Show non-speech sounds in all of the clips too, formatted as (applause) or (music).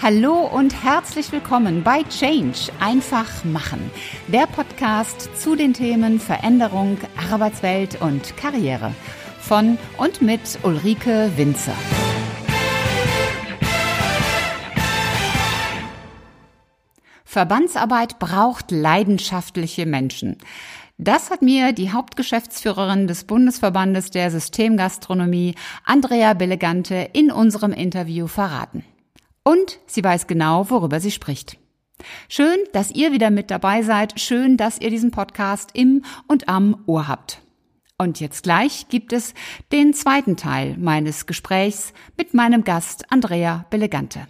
Hallo und herzlich willkommen bei Change einfach machen, der Podcast zu den Themen Veränderung, Arbeitswelt und Karriere von und mit Ulrike Winzer. Verbandsarbeit braucht leidenschaftliche Menschen. Das hat mir die Hauptgeschäftsführerin des Bundesverbandes der Systemgastronomie, Andrea Belegante, in unserem Interview verraten. Und sie weiß genau, worüber sie spricht. Schön, dass ihr wieder mit dabei seid. Schön, dass ihr diesen Podcast im und am Ohr habt. Und jetzt gleich gibt es den zweiten Teil meines Gesprächs mit meinem Gast Andrea Belegante.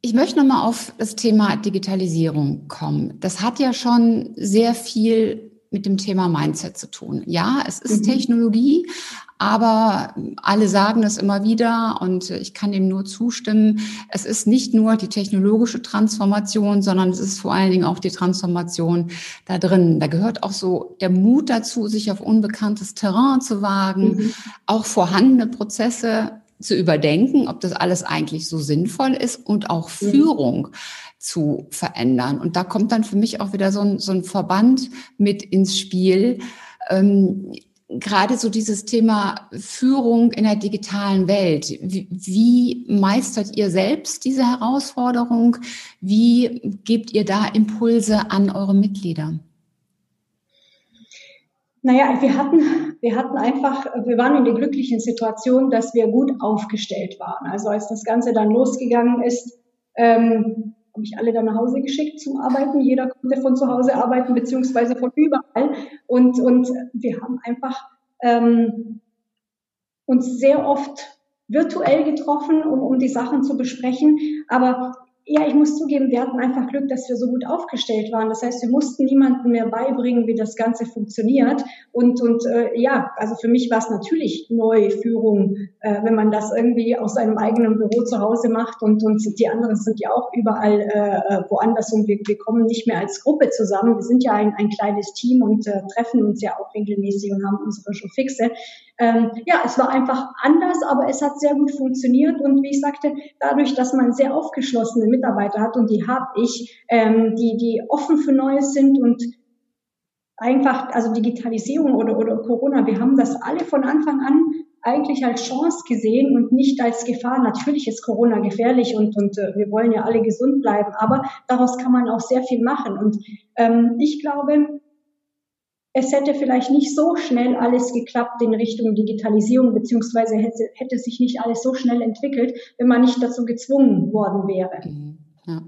Ich möchte nochmal auf das Thema Digitalisierung kommen. Das hat ja schon sehr viel mit dem Thema Mindset zu tun. Ja, es ist mhm. Technologie, aber alle sagen es immer wieder und ich kann dem nur zustimmen. Es ist nicht nur die technologische Transformation, sondern es ist vor allen Dingen auch die Transformation da drin. Da gehört auch so der Mut dazu, sich auf unbekanntes Terrain zu wagen, mhm. auch vorhandene Prozesse zu überdenken, ob das alles eigentlich so sinnvoll ist und auch mhm. Führung zu verändern. Und da kommt dann für mich auch wieder so ein, so ein Verband mit ins Spiel. Ähm, gerade so dieses Thema Führung in der digitalen Welt. Wie, wie, meistert ihr selbst diese Herausforderung? Wie gebt ihr da Impulse an eure Mitglieder? Naja, wir hatten, wir hatten einfach, wir waren in der glücklichen Situation, dass wir gut aufgestellt waren. Also als das Ganze dann losgegangen ist, ähm, habe ich alle dann nach Hause geschickt zum Arbeiten. Jeder konnte von zu Hause arbeiten, beziehungsweise von überall. Und, und wir haben einfach ähm, uns sehr oft virtuell getroffen, um, um die Sachen zu besprechen. Aber ja, ich muss zugeben, wir hatten einfach Glück, dass wir so gut aufgestellt waren. Das heißt, wir mussten niemandem mehr beibringen, wie das Ganze funktioniert. Und, und äh, ja, also für mich war es natürlich neue Führung, äh, wenn man das irgendwie aus seinem eigenen Büro zu Hause macht und, und die anderen sind ja auch überall äh, äh, woanders und wir, wir kommen nicht mehr als Gruppe zusammen. Wir sind ja ein, ein kleines Team und äh, treffen uns ja auch regelmäßig und haben unsere schon fixe. Ähm, ja, es war einfach anders, aber es hat sehr gut funktioniert. Und wie ich sagte, dadurch, dass man sehr aufgeschlossene Mitarbeiter hat, und die habe ich, ähm, die, die offen für Neues sind und einfach, also Digitalisierung oder, oder Corona, wir haben das alle von Anfang an eigentlich als Chance gesehen und nicht als Gefahr. Natürlich ist Corona gefährlich und, und äh, wir wollen ja alle gesund bleiben, aber daraus kann man auch sehr viel machen. Und ähm, ich glaube, es hätte vielleicht nicht so schnell alles geklappt in Richtung Digitalisierung, beziehungsweise hätte, hätte sich nicht alles so schnell entwickelt, wenn man nicht dazu gezwungen worden wäre. Mhm. Ja.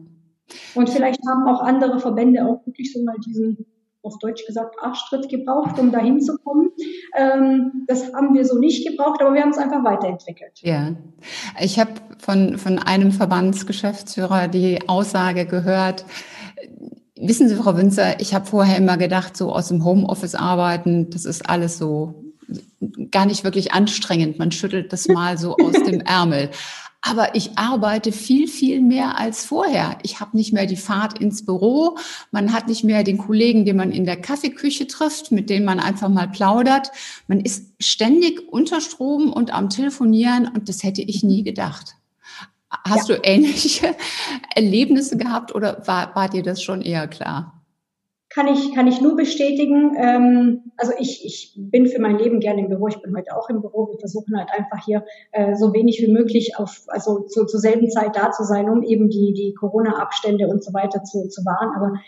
Und vielleicht haben auch andere Verbände auch wirklich so mal diesen, auf Deutsch gesagt, Arschtritt gebraucht, um dahin zu kommen. Ähm, das haben wir so nicht gebraucht, aber wir haben es einfach weiterentwickelt. Ja, ich habe von, von einem Verbandsgeschäftsführer die Aussage gehört, Wissen Sie, Frau Winzer, ich habe vorher immer gedacht, so aus dem Homeoffice arbeiten, das ist alles so gar nicht wirklich anstrengend. Man schüttelt das (laughs) mal so aus dem Ärmel. Aber ich arbeite viel, viel mehr als vorher. Ich habe nicht mehr die Fahrt ins Büro. Man hat nicht mehr den Kollegen, den man in der Kaffeeküche trifft, mit denen man einfach mal plaudert. Man ist ständig unter Strom und am Telefonieren und das hätte ich nie gedacht. Hast ja. du ähnliche (laughs) Erlebnisse gehabt oder war, war dir das schon eher klar? Kann ich, kann ich nur bestätigen. Ähm, also ich, ich bin für mein Leben gerne im Büro. Ich bin heute auch im Büro. Wir versuchen halt einfach hier äh, so wenig wie möglich auf, also zu, zur selben Zeit da zu sein, um eben die, die Corona-Abstände und so weiter zu, zu wahren. Aber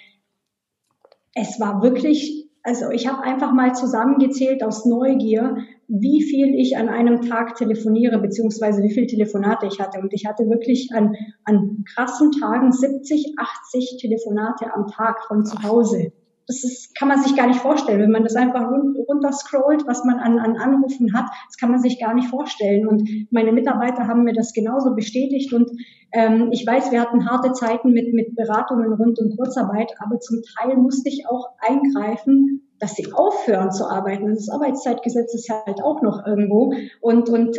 es war wirklich also ich habe einfach mal zusammengezählt aus Neugier, wie viel ich an einem Tag telefoniere, beziehungsweise wie viel Telefonate ich hatte. Und ich hatte wirklich an, an krassen Tagen 70, 80 Telefonate am Tag von zu Hause das ist, kann man sich gar nicht vorstellen. Wenn man das einfach runter scrollt, was man an, an Anrufen hat, das kann man sich gar nicht vorstellen. Und meine Mitarbeiter haben mir das genauso bestätigt. Und ähm, ich weiß, wir hatten harte Zeiten mit, mit Beratungen rund um Kurzarbeit, aber zum Teil musste ich auch eingreifen, dass sie aufhören zu arbeiten. Das Arbeitszeitgesetz ist halt auch noch irgendwo. Und, und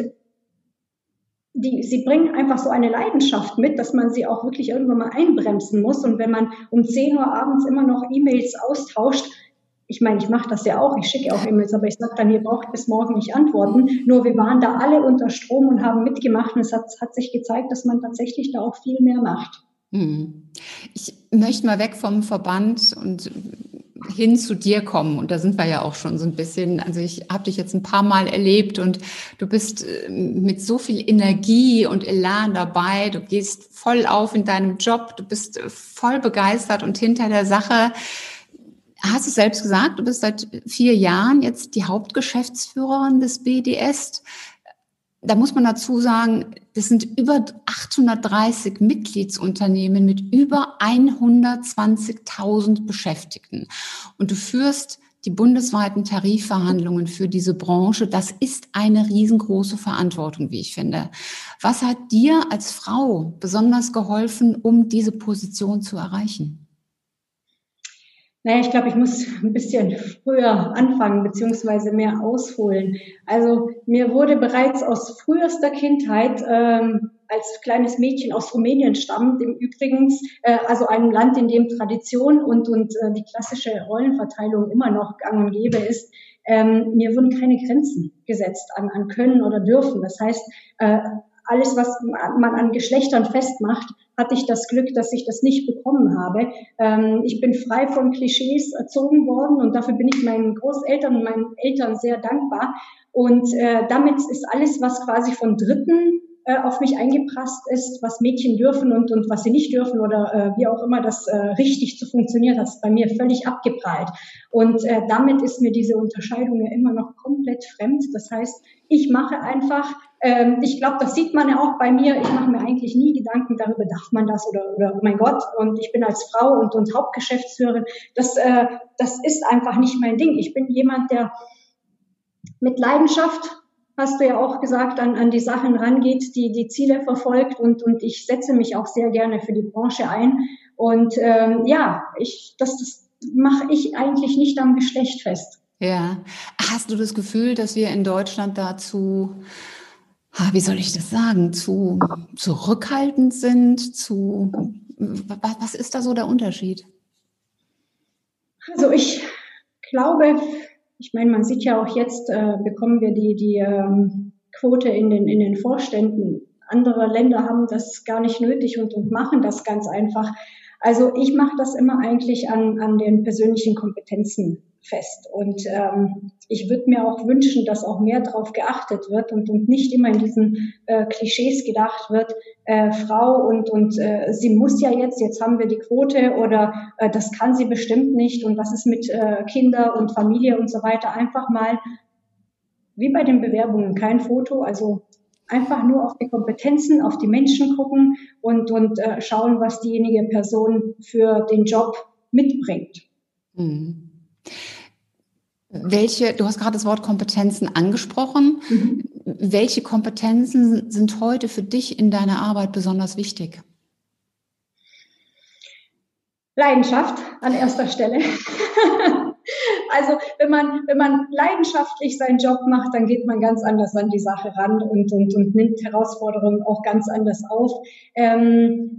die, sie bringen einfach so eine Leidenschaft mit, dass man sie auch wirklich irgendwann mal einbremsen muss. Und wenn man um 10 Uhr abends immer noch E-Mails austauscht, ich meine, ich mache das ja auch, ich schicke auch E-Mails, aber ich sage dann, ihr braucht bis morgen nicht antworten. Nur wir waren da alle unter Strom und haben mitgemacht und es hat, hat sich gezeigt, dass man tatsächlich da auch viel mehr macht. Hm. Ich möchte mal weg vom Verband und hin zu dir kommen. Und da sind wir ja auch schon so ein bisschen. Also ich habe dich jetzt ein paar Mal erlebt und du bist äh, mit so viel Energie und Elan dabei. Du gehst voll auf in deinem Job. Du bist äh, voll begeistert und hinter der Sache. Hast du selbst gesagt, du bist seit vier Jahren jetzt die Hauptgeschäftsführerin des BDS da muss man dazu sagen, das sind über 830 Mitgliedsunternehmen mit über 120.000 Beschäftigten. Und du führst die bundesweiten Tarifverhandlungen für diese Branche. Das ist eine riesengroße Verantwortung, wie ich finde. Was hat dir als Frau besonders geholfen, um diese Position zu erreichen? Naja, ich glaube, ich muss ein bisschen früher anfangen beziehungsweise mehr ausholen. Also mir wurde bereits aus frühester Kindheit ähm, als kleines Mädchen aus Rumänien stammend, im Übrigens, äh, also einem Land, in dem Tradition und, und äh, die klassische Rollenverteilung immer noch gang und gäbe ist, ähm, mir wurden keine Grenzen gesetzt an, an Können oder Dürfen. Das heißt, äh, alles, was man an Geschlechtern festmacht, hatte ich das Glück, dass ich das nicht bekommen habe. Ähm, ich bin frei von Klischees erzogen worden und dafür bin ich meinen Großeltern und meinen Eltern sehr dankbar. Und äh, damit ist alles, was quasi von Dritten äh, auf mich eingeprasst ist, was Mädchen dürfen und, und was sie nicht dürfen oder äh, wie auch immer das äh, richtig zu funktionieren hat, ist bei mir völlig abgeprallt. Und äh, damit ist mir diese Unterscheidung ja immer noch komplett fremd. Das heißt, ich mache einfach ähm, ich glaube, das sieht man ja auch bei mir. Ich mache mir eigentlich nie Gedanken darüber, darf man das oder, oder oh mein Gott. Und ich bin als Frau und, und Hauptgeschäftsführerin. Das, äh, das ist einfach nicht mein Ding. Ich bin jemand, der mit Leidenschaft, hast du ja auch gesagt, an, an die Sachen rangeht, die die Ziele verfolgt. Und, und ich setze mich auch sehr gerne für die Branche ein. Und ähm, ja, ich, das, das mache ich eigentlich nicht am Geschlecht fest. Ja. Hast du das Gefühl, dass wir in Deutschland dazu wie soll ich das sagen, zu zurückhaltend sind, zu was ist da so der Unterschied? Also ich glaube, ich meine, man sieht ja auch jetzt, äh, bekommen wir die, die ähm, Quote in den, in den Vorständen. Andere Länder haben das gar nicht nötig und, und machen das ganz einfach. Also ich mache das immer eigentlich an, an den persönlichen Kompetenzen fest. Und ähm, ich würde mir auch wünschen, dass auch mehr darauf geachtet wird und, und nicht immer in diesen äh, Klischees gedacht wird, äh, Frau und, und äh, sie muss ja jetzt, jetzt haben wir die Quote oder äh, das kann sie bestimmt nicht und was ist mit äh, Kinder und Familie und so weiter. Einfach mal, wie bei den Bewerbungen, kein Foto, also einfach nur auf die Kompetenzen, auf die Menschen gucken und, und äh, schauen, was diejenige Person für den Job mitbringt. Mhm. Welche, du hast gerade das Wort Kompetenzen angesprochen. Mhm. Welche Kompetenzen sind heute für dich in deiner Arbeit besonders wichtig? Leidenschaft an erster Stelle. (laughs) also wenn man, wenn man leidenschaftlich seinen Job macht, dann geht man ganz anders an die Sache ran und, und, und nimmt Herausforderungen auch ganz anders auf. Ähm,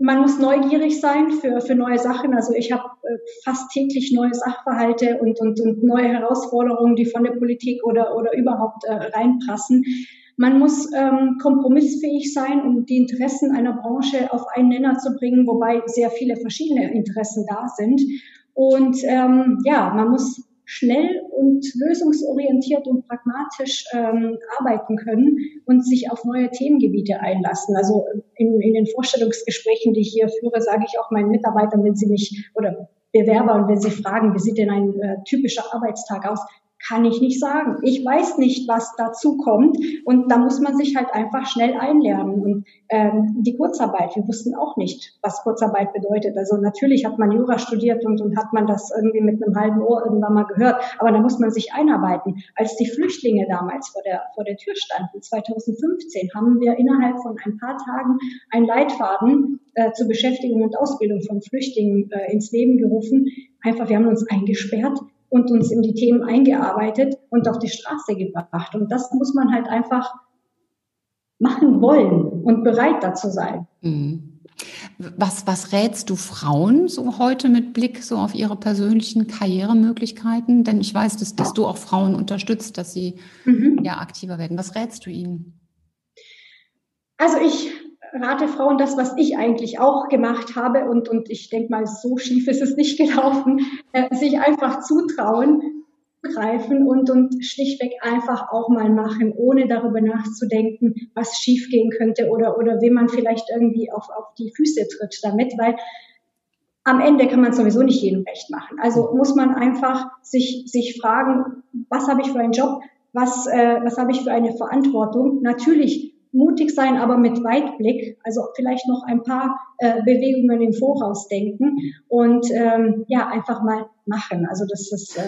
man muss neugierig sein für, für neue Sachen. Also ich habe äh, fast täglich neue Sachverhalte und, und, und neue Herausforderungen, die von der Politik oder, oder überhaupt äh, reinpassen. Man muss ähm, kompromissfähig sein, um die Interessen einer Branche auf einen Nenner zu bringen, wobei sehr viele verschiedene Interessen da sind. Und ähm, ja, man muss schnell und lösungsorientiert und pragmatisch ähm, arbeiten können und sich auf neue Themengebiete einlassen. Also in, in den Vorstellungsgesprächen, die ich hier führe, sage ich auch meinen Mitarbeitern, wenn sie mich oder Bewerbern, wenn sie fragen, wie sieht denn ein äh, typischer Arbeitstag aus, kann ich nicht sagen. Ich weiß nicht, was dazu kommt und da muss man sich halt einfach schnell einlernen. Und ähm, die Kurzarbeit, wir wussten auch nicht, was Kurzarbeit bedeutet. Also natürlich hat man Jura studiert und, und hat man das irgendwie mit einem halben Ohr irgendwann mal gehört, aber da muss man sich einarbeiten. Als die Flüchtlinge damals vor der, vor der Tür standen, 2015, haben wir innerhalb von ein paar Tagen einen Leitfaden äh, zur Beschäftigung und Ausbildung von Flüchtlingen äh, ins Leben gerufen. Einfach, wir haben uns eingesperrt und uns in die Themen eingearbeitet und auf die Straße gebracht. Und das muss man halt einfach machen wollen und bereit dazu sein. Mhm. Was, was rätst du Frauen so heute mit Blick so auf ihre persönlichen Karrieremöglichkeiten? Denn ich weiß, dass, dass du auch Frauen unterstützt, dass sie mhm. ja aktiver werden. Was rätst du ihnen? Also ich rate Frauen das, was ich eigentlich auch gemacht habe und, und ich denke mal, so schief ist es nicht (laughs) gelaufen, äh, sich einfach zutrauen, greifen und, und schlichtweg einfach auch mal machen, ohne darüber nachzudenken, was schiefgehen könnte oder, oder wem man vielleicht irgendwie auf, auf die Füße tritt damit, weil am Ende kann man sowieso nicht jedem recht machen. Also muss man einfach sich, sich fragen, was habe ich für einen Job, was, äh, was habe ich für eine Verantwortung. Natürlich mutig sein, aber mit Weitblick, also vielleicht noch ein paar äh, Bewegungen im Voraus denken und ähm, ja, einfach mal machen. Also das ist, äh,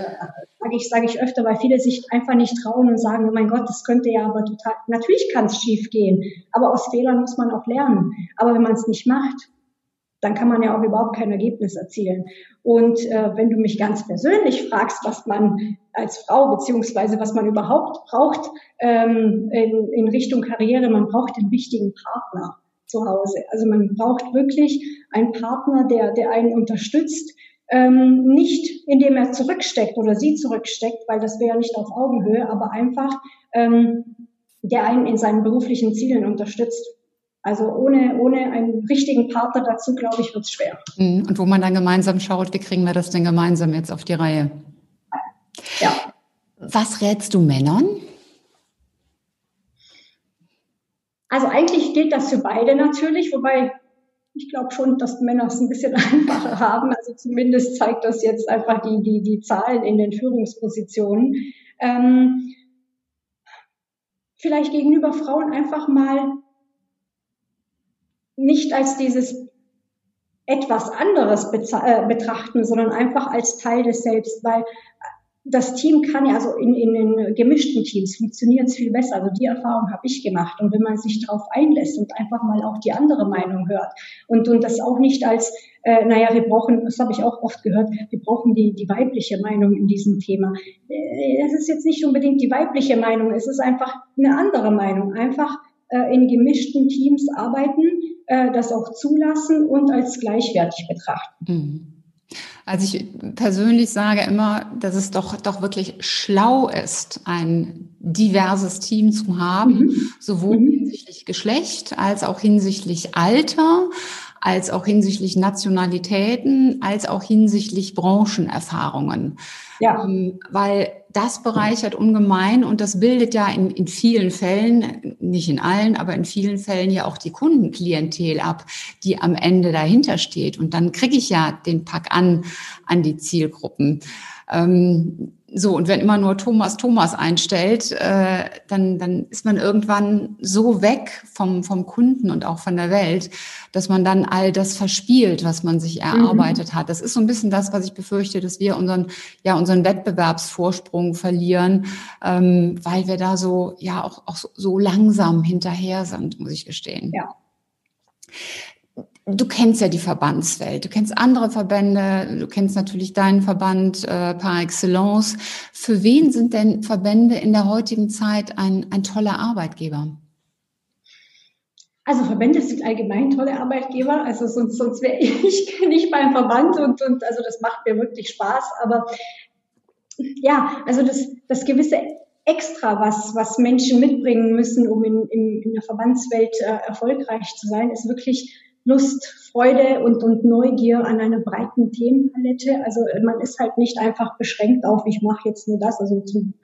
sage ich, sage ich öfter, weil viele sich einfach nicht trauen und sagen, oh mein Gott, das könnte ja aber total, natürlich kann es schief gehen, aber aus Fehlern muss man auch lernen. Aber wenn man es nicht macht, dann kann man ja auch überhaupt kein Ergebnis erzielen. Und äh, wenn du mich ganz persönlich fragst, was man als Frau beziehungsweise was man überhaupt braucht ähm, in, in Richtung Karriere, man braucht den wichtigen Partner zu Hause. Also man braucht wirklich einen Partner, der, der einen unterstützt, ähm, nicht indem er zurücksteckt oder sie zurücksteckt, weil das wäre nicht auf Augenhöhe, aber einfach ähm, der einen in seinen beruflichen Zielen unterstützt. Also ohne, ohne einen richtigen Partner dazu, glaube ich, wird es schwer. Mhm. Und wo man dann gemeinsam schaut, wie kriegen wir das denn gemeinsam jetzt auf die Reihe? Ja. Was rätst du Männern? Also eigentlich gilt das für beide natürlich, wobei ich glaube schon, dass Männer es ein bisschen (laughs) einfacher haben. Also zumindest zeigt das jetzt einfach die, die, die Zahlen in den Führungspositionen. Ähm, vielleicht gegenüber Frauen einfach mal nicht als dieses etwas anderes äh, betrachten, sondern einfach als Teil des Selbst, weil das Team kann ja, also in, in den gemischten Teams funktioniert es viel besser. Also die Erfahrung habe ich gemacht. Und wenn man sich darauf einlässt und einfach mal auch die andere Meinung hört und, und das auch nicht als, äh, naja, wir brauchen, das habe ich auch oft gehört, wir brauchen die, die weibliche Meinung in diesem Thema. Äh, es ist jetzt nicht unbedingt die weibliche Meinung, es ist einfach eine andere Meinung. Einfach äh, in gemischten Teams arbeiten, äh, das auch zulassen und als gleichwertig betrachten. Mhm. Also ich persönlich sage immer, dass es doch, doch wirklich schlau ist, ein diverses Team zu haben, mhm. sowohl mhm. hinsichtlich Geschlecht als auch hinsichtlich Alter, als auch hinsichtlich Nationalitäten, als auch hinsichtlich Branchenerfahrungen. Ja. Ähm, weil das bereichert ungemein und das bildet ja in, in vielen Fällen, nicht in allen, aber in vielen Fällen ja auch die Kundenklientel ab, die am Ende dahinter steht. Und dann kriege ich ja den Pack an, an die Zielgruppen. Ähm, so, und wenn immer nur Thomas Thomas einstellt, äh, dann, dann ist man irgendwann so weg vom, vom Kunden und auch von der Welt, dass man dann all das verspielt, was man sich erarbeitet mhm. hat. Das ist so ein bisschen das, was ich befürchte, dass wir unseren, ja, unseren Wettbewerbsvorsprung verlieren, ähm, weil wir da so, ja, auch, auch so, so langsam hinterher sind, muss ich gestehen. Ja du kennst ja die Verbandswelt, du kennst andere Verbände, du kennst natürlich deinen Verband äh, par excellence. Für wen sind denn Verbände in der heutigen Zeit ein, ein toller Arbeitgeber? Also Verbände sind allgemein tolle Arbeitgeber. Also sonst, sonst wäre ich (laughs) nicht beim Verband und, und also das macht mir wirklich Spaß. Aber ja, also das, das gewisse Extra, was, was Menschen mitbringen müssen, um in, in, in der Verbandswelt äh, erfolgreich zu sein, ist wirklich Lust, Freude und, und Neugier an einer breiten Themenpalette. Also man ist halt nicht einfach beschränkt auf, ich mache jetzt nur das. Also zum,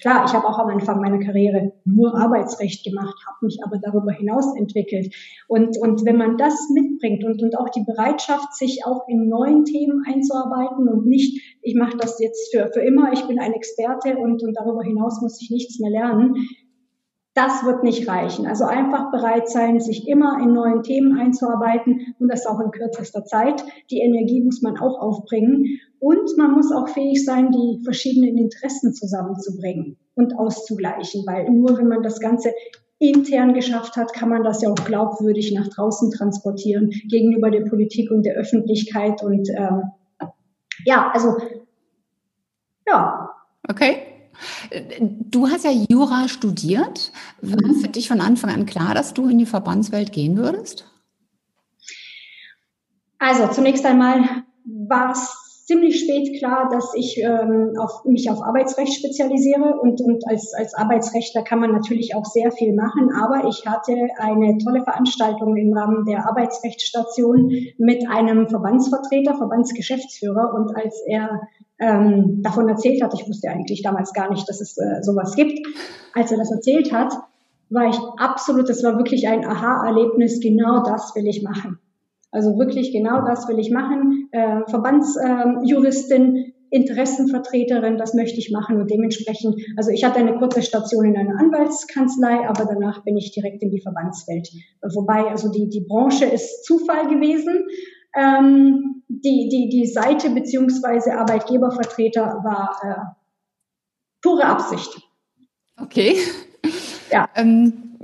klar, ich habe auch am Anfang meiner Karriere nur Arbeitsrecht gemacht, habe mich aber darüber hinaus entwickelt. Und, und wenn man das mitbringt und, und auch die Bereitschaft, sich auch in neuen Themen einzuarbeiten und nicht, ich mache das jetzt für, für immer, ich bin ein Experte und, und darüber hinaus muss ich nichts mehr lernen, das wird nicht reichen. Also einfach bereit sein, sich immer in neuen Themen einzuarbeiten und das auch in kürzester Zeit. Die Energie muss man auch aufbringen und man muss auch fähig sein, die verschiedenen Interessen zusammenzubringen und auszugleichen, weil nur wenn man das Ganze intern geschafft hat, kann man das ja auch glaubwürdig nach draußen transportieren gegenüber der Politik und der Öffentlichkeit und ähm, ja, also ja. Okay. Du hast ja Jura studiert. War mhm. für dich von Anfang an klar, dass du in die Verbandswelt gehen würdest? Also zunächst einmal war es ziemlich spät klar, dass ich ähm, auf, mich auf Arbeitsrecht spezialisiere und, und als, als Arbeitsrechtler kann man natürlich auch sehr viel machen, aber ich hatte eine tolle Veranstaltung im Rahmen der Arbeitsrechtsstation mit einem Verbandsvertreter, Verbandsgeschäftsführer und als er ähm, davon erzählt hat, ich wusste eigentlich damals gar nicht, dass es äh, sowas gibt, als er das erzählt hat, war ich absolut, das war wirklich ein Aha-Erlebnis, genau das will ich machen. Also wirklich genau das will ich machen. Äh, Verbandsjuristin, äh, Interessenvertreterin, das möchte ich machen und dementsprechend, also ich hatte eine kurze Station in einer Anwaltskanzlei, aber danach bin ich direkt in die Verbandswelt. Wobei, also die, die Branche ist Zufall gewesen. Ähm, die, die, die Seite beziehungsweise Arbeitgebervertreter war äh, pure Absicht. Okay. Ja. Ähm,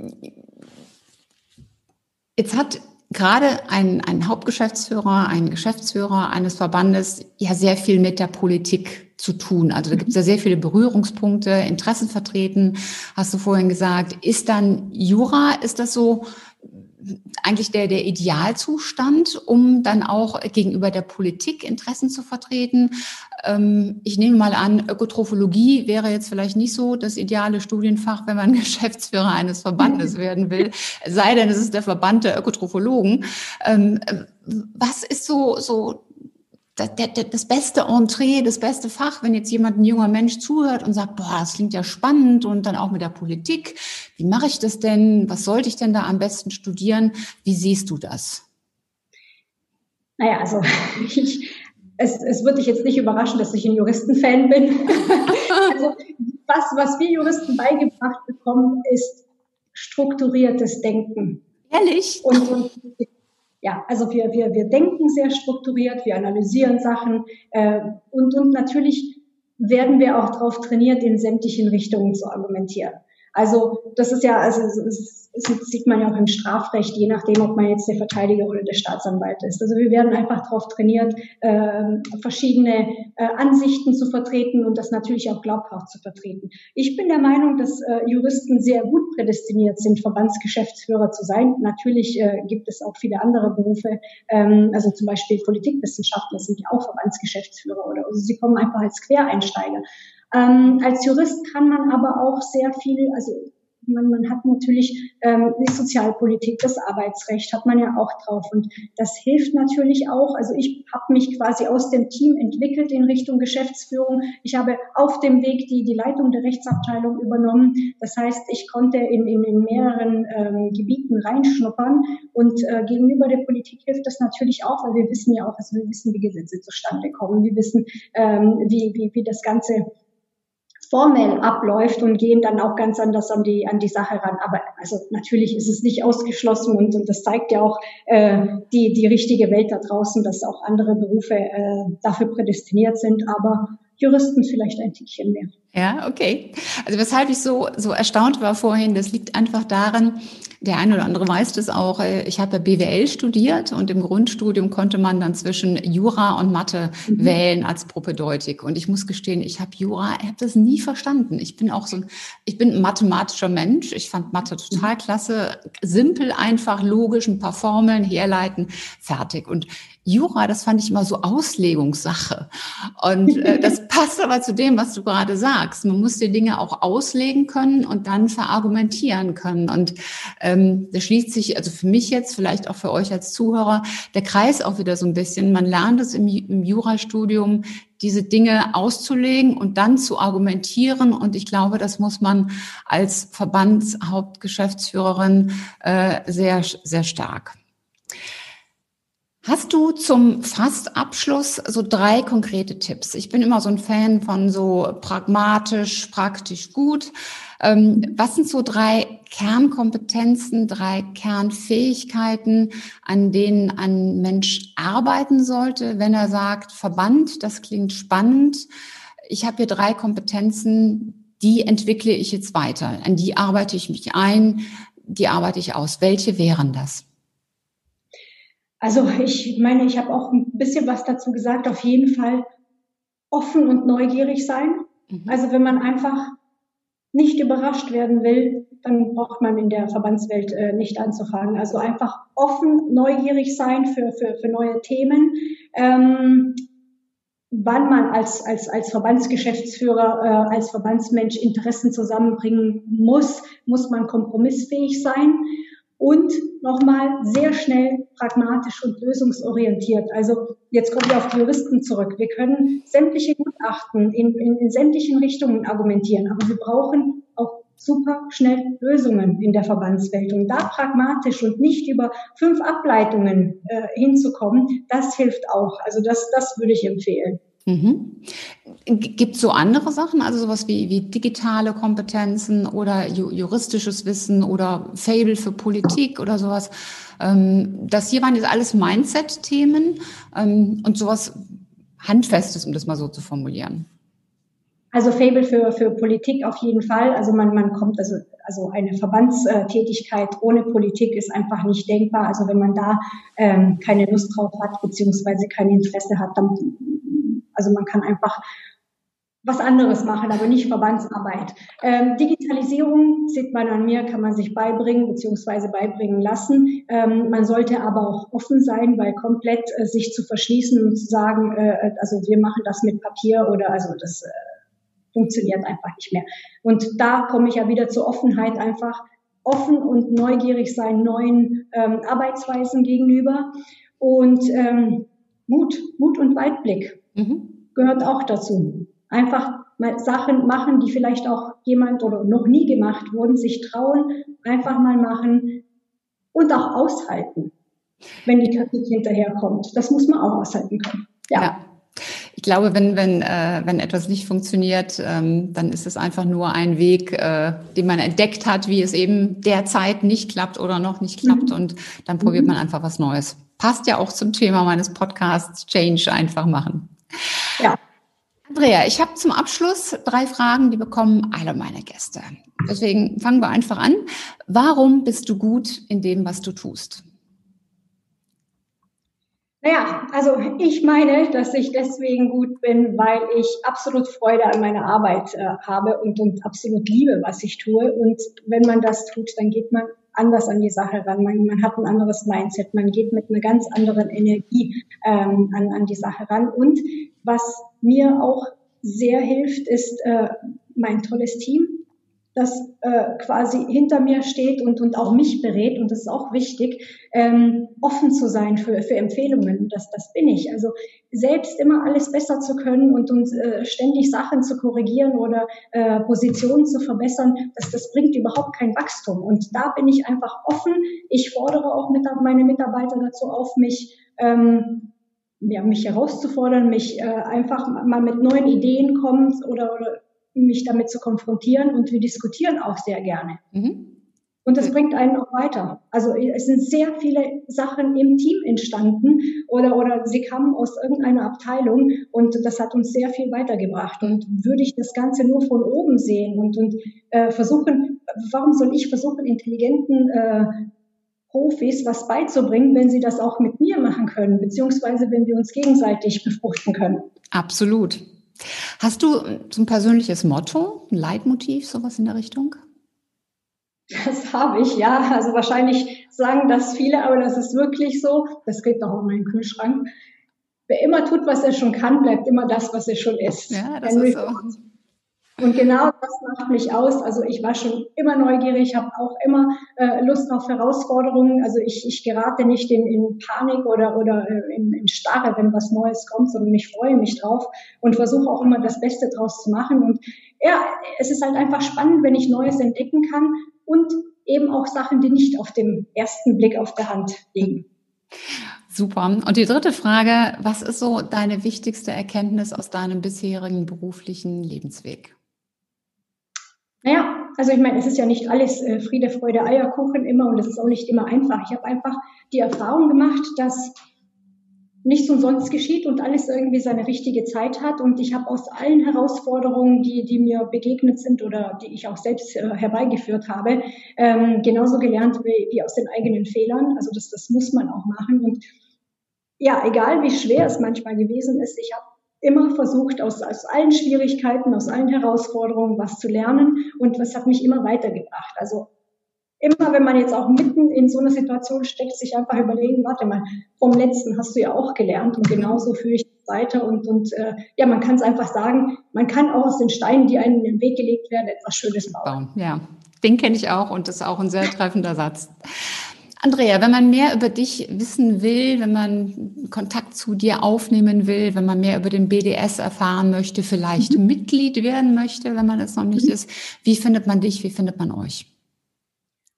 jetzt hat gerade ein, ein Hauptgeschäftsführer, ein Geschäftsführer eines Verbandes ja sehr viel mit der Politik zu tun. Also da gibt es ja sehr viele Berührungspunkte, Interessen vertreten, hast du vorhin gesagt. Ist dann Jura, ist das so eigentlich der, der Idealzustand, um dann auch gegenüber der Politik Interessen zu vertreten. Ähm, ich nehme mal an, Ökotrophologie wäre jetzt vielleicht nicht so das ideale Studienfach, wenn man (laughs) Geschäftsführer eines Verbandes (laughs) werden will, sei denn es ist der Verband der Ökotrophologen. Ähm, was ist so, so das beste Entree, das beste Fach, wenn jetzt jemand, ein junger Mensch zuhört und sagt, boah, das klingt ja spannend und dann auch mit der Politik. Wie mache ich das denn? Was sollte ich denn da am besten studieren? Wie siehst du das? Naja, also (laughs) ich, es, es wird dich jetzt nicht überraschen, dass ich ein Juristenfan bin. (laughs) also was, was wir Juristen beigebracht bekommen, ist strukturiertes Denken. Ehrlich? Und, und ja, also wir, wir, wir denken sehr strukturiert, wir analysieren Sachen äh, und, und natürlich werden wir auch darauf trainiert, in sämtlichen Richtungen zu argumentieren. Also das ist ja, also das sieht man ja auch im Strafrecht, je nachdem, ob man jetzt der Verteidiger oder der Staatsanwalt ist. Also wir werden einfach darauf trainiert, äh, verschiedene äh, Ansichten zu vertreten und das natürlich auch glaubhaft zu vertreten. Ich bin der Meinung, dass äh, Juristen sehr gut prädestiniert sind, Verbandsgeschäftsführer zu sein. Natürlich äh, gibt es auch viele andere Berufe, ähm, also zum Beispiel Politikwissenschaftler sind ja auch Verbandsgeschäftsführer oder also sie kommen einfach als Quereinsteiger. Ähm, als Jurist kann man aber auch sehr viel, also man, man hat natürlich ähm, die Sozialpolitik, das Arbeitsrecht hat man ja auch drauf und das hilft natürlich auch. Also ich habe mich quasi aus dem Team entwickelt in Richtung Geschäftsführung. Ich habe auf dem Weg die, die Leitung der Rechtsabteilung übernommen. Das heißt, ich konnte in, in, in mehreren ähm, Gebieten reinschnuppern und äh, gegenüber der Politik hilft das natürlich auch, weil wir wissen ja auch, also wir wissen, wie Gesetze zustande kommen. Wir wissen, ähm, wie, wie, wie das Ganze formell abläuft und gehen dann auch ganz anders an die, an die Sache ran. Aber also natürlich ist es nicht ausgeschlossen und, und das zeigt ja auch äh, die, die richtige Welt da draußen, dass auch andere Berufe äh, dafür prädestiniert sind, aber Juristen vielleicht ein Tickchen mehr. Ja, okay. Also weshalb ich so, so erstaunt war vorhin, das liegt einfach daran, der eine oder andere weiß das auch. Äh, ich habe BWL studiert und im Grundstudium konnte man dann zwischen Jura und Mathe mhm. wählen als Propedeutik. Und ich muss gestehen, ich habe Jura, ich habe das nie verstanden. Ich bin auch so ein, ich bin ein mathematischer Mensch. Ich fand Mathe total mhm. klasse. Simpel, einfach, logisch, ein paar Formeln herleiten, fertig. Und Jura, das fand ich immer so Auslegungssache. Und äh, das (laughs) passt aber zu dem, was du gerade sagst. Man muss die Dinge auch auslegen können und dann verargumentieren können. Und ähm, da schließt sich, also für mich jetzt, vielleicht auch für euch als Zuhörer, der Kreis auch wieder so ein bisschen. Man lernt es im, im Jurastudium, diese Dinge auszulegen und dann zu argumentieren. Und ich glaube, das muss man als Verbandshauptgeschäftsführerin äh, sehr, sehr stark. Hast du zum Fastabschluss so drei konkrete Tipps? Ich bin immer so ein Fan von so pragmatisch, praktisch gut. Ähm, was sind so drei Kernkompetenzen, drei Kernfähigkeiten, an denen ein Mensch arbeiten sollte, wenn er sagt, Verband, das klingt spannend. Ich habe hier drei Kompetenzen, die entwickle ich jetzt weiter. An die arbeite ich mich ein, die arbeite ich aus. Welche wären das? Also ich meine, ich habe auch ein bisschen was dazu gesagt. Auf jeden Fall offen und neugierig sein. Mhm. Also wenn man einfach nicht überrascht werden will, dann braucht man in der Verbandswelt äh, nicht anzufangen. Also einfach offen, neugierig sein für, für, für neue Themen. Ähm, wann man als, als, als Verbandsgeschäftsführer, äh, als Verbandsmensch Interessen zusammenbringen muss, muss man kompromissfähig sein und nochmal sehr schnell pragmatisch und lösungsorientiert. Also jetzt kommen wir auf die Juristen zurück. Wir können sämtliche Gutachten in, in, in sämtlichen Richtungen argumentieren, aber wir brauchen auch super schnell Lösungen in der Verbandswelt. Und da pragmatisch und nicht über fünf Ableitungen äh, hinzukommen, das hilft auch. Also das, das würde ich empfehlen. Mhm. Gibt es so andere Sachen, also sowas wie, wie digitale Kompetenzen oder ju juristisches Wissen oder Fable für Politik oder sowas? Ähm, das hier waren jetzt alles Mindset-Themen ähm, und sowas Handfestes, um das mal so zu formulieren. Also Fable für, für Politik auf jeden Fall. Also man, man kommt, also, also eine Verbandstätigkeit ohne Politik ist einfach nicht denkbar. Also wenn man da ähm, keine Lust drauf hat, beziehungsweise kein Interesse hat, dann also man kann einfach was anderes machen, aber nicht Verbandsarbeit. Ähm, Digitalisierung sieht man an mir, kann man sich beibringen bzw. beibringen lassen. Ähm, man sollte aber auch offen sein, weil komplett äh, sich zu verschließen und zu sagen, äh, also wir machen das mit Papier oder also das äh, funktioniert einfach nicht mehr. Und da komme ich ja wieder zur Offenheit einfach offen und neugierig sein neuen ähm, Arbeitsweisen gegenüber und ähm, Mut, Mut und Weitblick mhm. Gehört auch dazu. Einfach mal Sachen machen, die vielleicht auch jemand oder noch nie gemacht wurden, sich trauen, einfach mal machen und auch aushalten, wenn die Kritik hinterherkommt. Das muss man auch aushalten können. ja. ja. Ich glaube, wenn, wenn, äh, wenn etwas nicht funktioniert, ähm, dann ist es einfach nur ein Weg, äh, den man entdeckt hat, wie es eben derzeit nicht klappt oder noch nicht klappt. Mhm. Und dann probiert man einfach was Neues. Passt ja auch zum Thema meines Podcasts Change einfach machen. Ja. Andrea, ich habe zum Abschluss drei Fragen, die bekommen alle meine Gäste. Deswegen fangen wir einfach an. Warum bist du gut in dem, was du tust? Naja, also ich meine, dass ich deswegen gut bin, weil ich absolut Freude an meiner Arbeit äh, habe und, und absolut liebe, was ich tue. Und wenn man das tut, dann geht man anders an die Sache ran. Man, man hat ein anderes Mindset, man geht mit einer ganz anderen Energie ähm, an, an die Sache ran. Und was mir auch sehr hilft, ist äh, mein tolles Team das äh, quasi hinter mir steht und, und auch mich berät, und das ist auch wichtig, ähm, offen zu sein für, für Empfehlungen. Das, das bin ich. Also selbst immer alles besser zu können und, und äh, ständig Sachen zu korrigieren oder äh, Positionen zu verbessern, das, das bringt überhaupt kein Wachstum. Und da bin ich einfach offen. Ich fordere auch mit, meine Mitarbeiter dazu auf, mich ähm, ja, mich herauszufordern, mich äh, einfach mal mit neuen Ideen kommt oder, oder mich damit zu konfrontieren und wir diskutieren auch sehr gerne. Mhm. Und das bringt einen auch weiter. Also es sind sehr viele Sachen im Team entstanden oder, oder sie kamen aus irgendeiner Abteilung und das hat uns sehr viel weitergebracht. Und würde ich das Ganze nur von oben sehen und, und äh, versuchen, warum soll ich versuchen, intelligenten äh, Profis was beizubringen, wenn sie das auch mit mir machen können, beziehungsweise wenn wir uns gegenseitig befruchten können? Absolut. Hast du so ein persönliches Motto, ein Leitmotiv, sowas in der Richtung? Das habe ich, ja. Also wahrscheinlich sagen das viele, aber das ist wirklich so. Das geht doch um meinen Kühlschrank. Wer immer tut, was er schon kann, bleibt immer das, was er schon ist. Ja, das ist so. Und genau das macht mich aus. Also ich war schon immer neugierig, habe auch immer äh, Lust auf Herausforderungen. Also ich, ich gerate nicht in, in Panik oder, oder äh, in, in Starre, wenn was Neues kommt, sondern ich freue mich drauf und versuche auch immer das Beste draus zu machen. Und ja, es ist halt einfach spannend, wenn ich Neues entdecken kann und eben auch Sachen, die nicht auf dem ersten Blick auf der Hand liegen. Super. Und die dritte Frage, was ist so deine wichtigste Erkenntnis aus deinem bisherigen beruflichen Lebensweg? Naja, also ich meine, es ist ja nicht alles äh, Friede, Freude, Eierkuchen immer und es ist auch nicht immer einfach. Ich habe einfach die Erfahrung gemacht, dass nichts umsonst geschieht und alles irgendwie seine richtige Zeit hat. Und ich habe aus allen Herausforderungen, die, die mir begegnet sind oder die ich auch selbst äh, herbeigeführt habe, ähm, genauso gelernt wie, wie aus den eigenen Fehlern. Also das, das muss man auch machen. Und ja, egal wie schwer es manchmal gewesen ist, ich habe immer versucht, aus, aus allen Schwierigkeiten, aus allen Herausforderungen was zu lernen und das hat mich immer weitergebracht. Also immer, wenn man jetzt auch mitten in so einer Situation steckt, sich einfach überlegen, warte mal, vom letzten hast du ja auch gelernt und genauso führe ich weiter und, und äh, ja, man kann es einfach sagen, man kann auch aus den Steinen, die einem in den Weg gelegt werden, etwas Schönes bauen. Ja, den kenne ich auch und das ist auch ein sehr treffender Satz. Andrea, wenn man mehr über dich wissen will, wenn man Kontakt zu dir aufnehmen will, wenn man mehr über den BDS erfahren möchte, vielleicht mhm. Mitglied werden möchte, wenn man es noch nicht mhm. ist, wie findet man dich, wie findet man euch?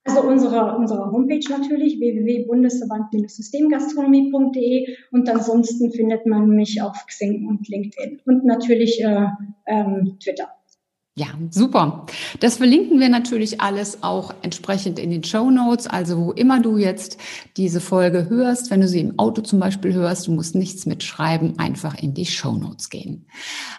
Also unsere, unsere Homepage natürlich, www.bundesverband-systemgastronomie.de und ansonsten findet man mich auf Xing und LinkedIn und natürlich äh, ähm, Twitter. Ja, super. Das verlinken wir natürlich alles auch entsprechend in den Show Notes. Also wo immer du jetzt diese Folge hörst, wenn du sie im Auto zum Beispiel hörst, du musst nichts mitschreiben, einfach in die Show Notes gehen.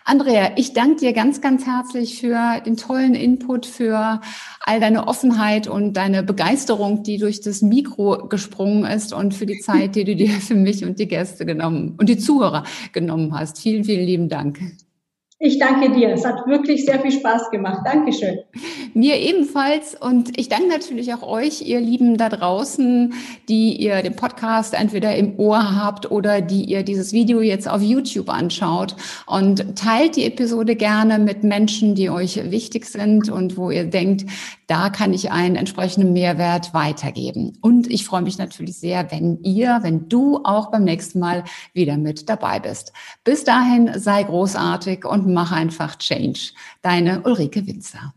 Andrea, ich danke dir ganz, ganz herzlich für den tollen Input, für all deine Offenheit und deine Begeisterung, die durch das Mikro gesprungen ist und für die Zeit, die du dir für mich und die Gäste genommen und die Zuhörer genommen hast. Vielen, vielen lieben Dank. Ich danke dir. Es hat wirklich sehr viel Spaß gemacht. Dankeschön. Mir ebenfalls. Und ich danke natürlich auch euch, ihr Lieben da draußen, die ihr den Podcast entweder im Ohr habt oder die ihr dieses Video jetzt auf YouTube anschaut. Und teilt die Episode gerne mit Menschen, die euch wichtig sind und wo ihr denkt, da kann ich einen entsprechenden Mehrwert weitergeben. Und ich freue mich natürlich sehr, wenn ihr, wenn du auch beim nächsten Mal wieder mit dabei bist. Bis dahin sei großartig und mach einfach Change. Deine Ulrike Winzer.